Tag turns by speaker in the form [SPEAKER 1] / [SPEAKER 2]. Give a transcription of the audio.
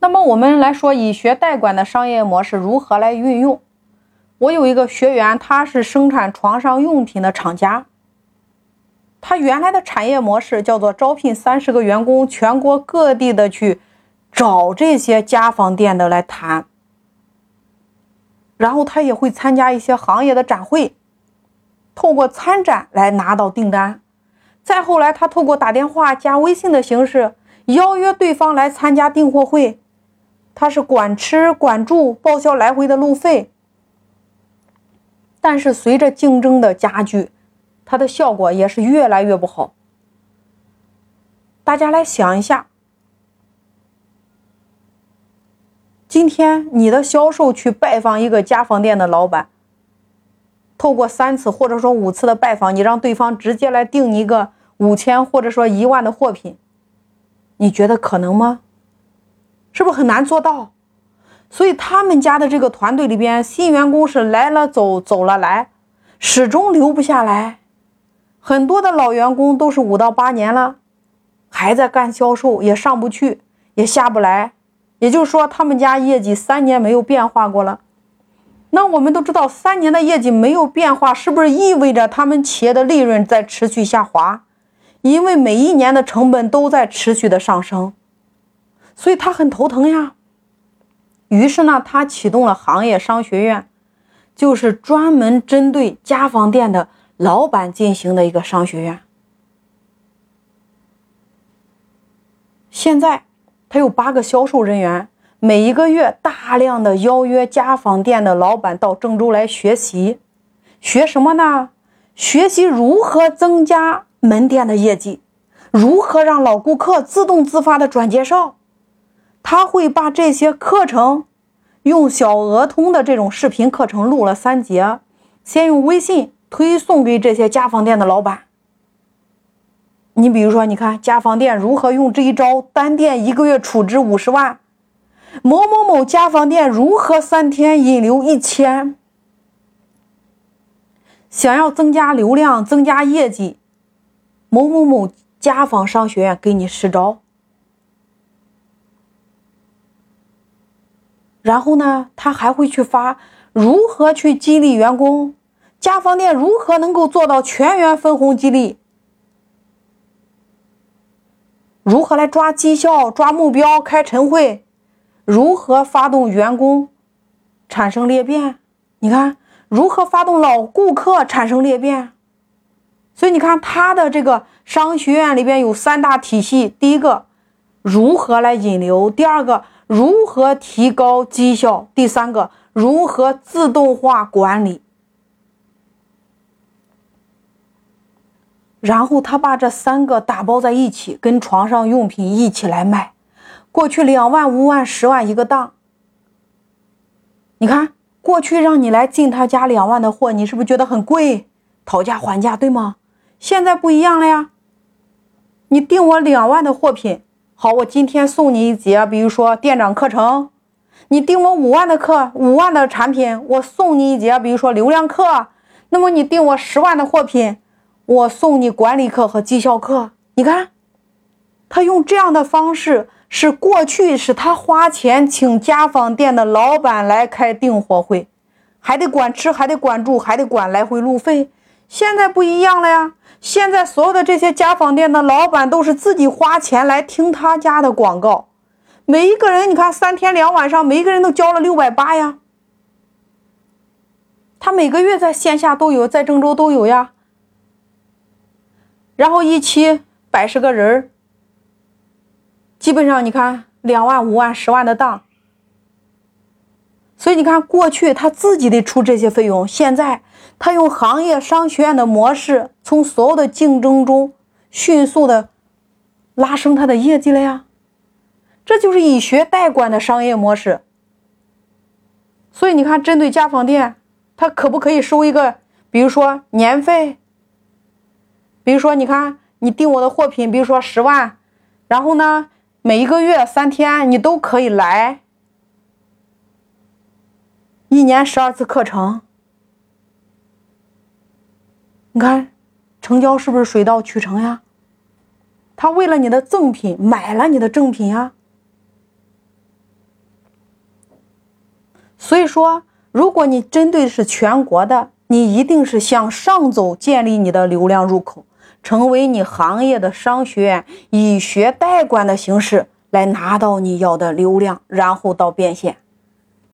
[SPEAKER 1] 那么我们来说以学代管的商业模式如何来运用？我有一个学员，他是生产床上用品的厂家。他原来的产业模式叫做招聘三十个员工，全国各地的去找这些家纺店的来谈。然后他也会参加一些行业的展会，透过参展来拿到订单。再后来，他透过打电话、加微信的形式邀约对方来参加订货会，他是管吃管住，报销来回的路费。但是随着竞争的加剧，它的效果也是越来越不好。大家来想一下，今天你的销售去拜访一个家纺店的老板，透过三次或者说五次的拜访，你让对方直接来订你一个五千或者说一万的货品，你觉得可能吗？是不是很难做到？所以他们家的这个团队里边，新员工是来了走，走了来，始终留不下来。很多的老员工都是五到八年了，还在干销售，也上不去，也下不来。也就是说，他们家业绩三年没有变化过了。那我们都知道，三年的业绩没有变化，是不是意味着他们企业的利润在持续下滑？因为每一年的成本都在持续的上升，所以他很头疼呀。于是呢，他启动了行业商学院，就是专门针对家纺店的老板进行的一个商学院。现在他有八个销售人员，每一个月大量的邀约家纺店的老板到郑州来学习，学什么呢？学习如何增加门店的业绩，如何让老顾客自动自发的转介绍。他会把这些课程用小鹅通的这种视频课程录了三节，先用微信推送给这些家纺店的老板。你比如说，你看家纺店如何用这一招，单店一个月储值五十万；某某某家纺店如何三天引流一千。想要增加流量、增加业绩，某某某家纺商学院给你十招。然后呢，他还会去发如何去激励员工，家纺店如何能够做到全员分红激励，如何来抓绩效、抓目标、开晨会，如何发动员工产生裂变？你看，如何发动老顾客产生裂变？所以你看，他的这个商学院里边有三大体系：第一个，如何来引流；第二个。如何提高绩效？第三个，如何自动化管理？然后他把这三个打包在一起，跟床上用品一起来卖。过去两万、五万、十万一个档。你看，过去让你来进他家两万的货，你是不是觉得很贵？讨价还价，对吗？现在不一样了呀，你订我两万的货品。好，我今天送你一节，比如说店长课程，你订我五万的课，五万的产品，我送你一节，比如说流量课。那么你订我十万的货品，我送你管理课和绩效课。你看，他用这样的方式，是过去是他花钱请家纺店的老板来开订货会，还得管吃，还得管住，还得管来回路费。现在不一样了呀。现在所有的这些家纺店的老板都是自己花钱来听他家的广告，每一个人，你看三天两晚上，每一个人都交了六百八呀。他每个月在线下都有，在郑州都有呀。然后一期百十个人基本上你看两万、五万、十万的档。所以你看，过去他自己得出这些费用，现在他用行业商学院的模式，从所有的竞争中迅速的拉升他的业绩了呀。这就是以学代管的商业模式。所以你看，针对家纺店，他可不可以收一个，比如说年费？比如说，你看你订我的货品，比如说十万，然后呢，每一个月三天你都可以来。一年十二次课程，你看，成交是不是水到渠成呀？他为了你的赠品买了你的正品呀。所以说，如果你针对的是全国的，你一定是向上走，建立你的流量入口，成为你行业的商学院，以学代管的形式来拿到你要的流量，然后到变现。